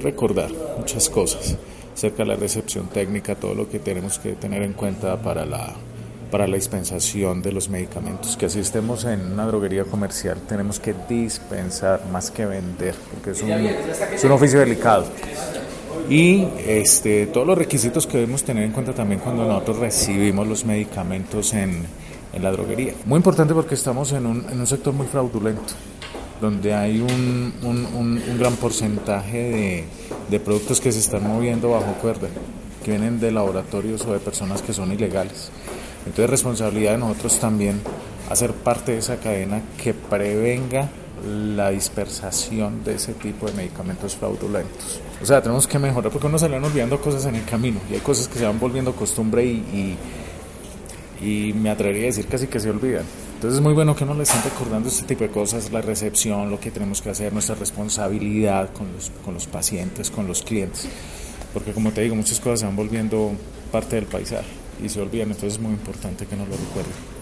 recordar muchas cosas acerca de la recepción técnica, todo lo que tenemos que tener en cuenta para la, para la dispensación de los medicamentos. Que si estemos en una droguería comercial tenemos que dispensar más que vender, porque es un, es un oficio delicado. Y este, todos los requisitos que debemos tener en cuenta también cuando nosotros recibimos los medicamentos en, en la droguería. Muy importante porque estamos en un, en un sector muy fraudulento donde hay un, un, un, gran porcentaje de, de, productos que se están moviendo bajo cuerda, que vienen de laboratorios o de personas que son ilegales. Entonces, responsabilidad de nosotros también hacer parte de esa cadena que prevenga la dispersación de ese tipo de medicamentos fraudulentos. O sea, tenemos que mejorar porque uno se le van olvidando cosas en el camino y hay cosas que se van volviendo costumbre y, y, me atrevería a decir casi que se olvidan. Entonces es muy bueno que uno le estén recordando este tipo de cosas, la recepción, lo que tenemos que hacer, nuestra responsabilidad con los, con los pacientes, con los clientes. Porque como te digo, muchas cosas se van volviendo parte del paisaje y se olvidan, entonces es muy importante que nos lo recuerden.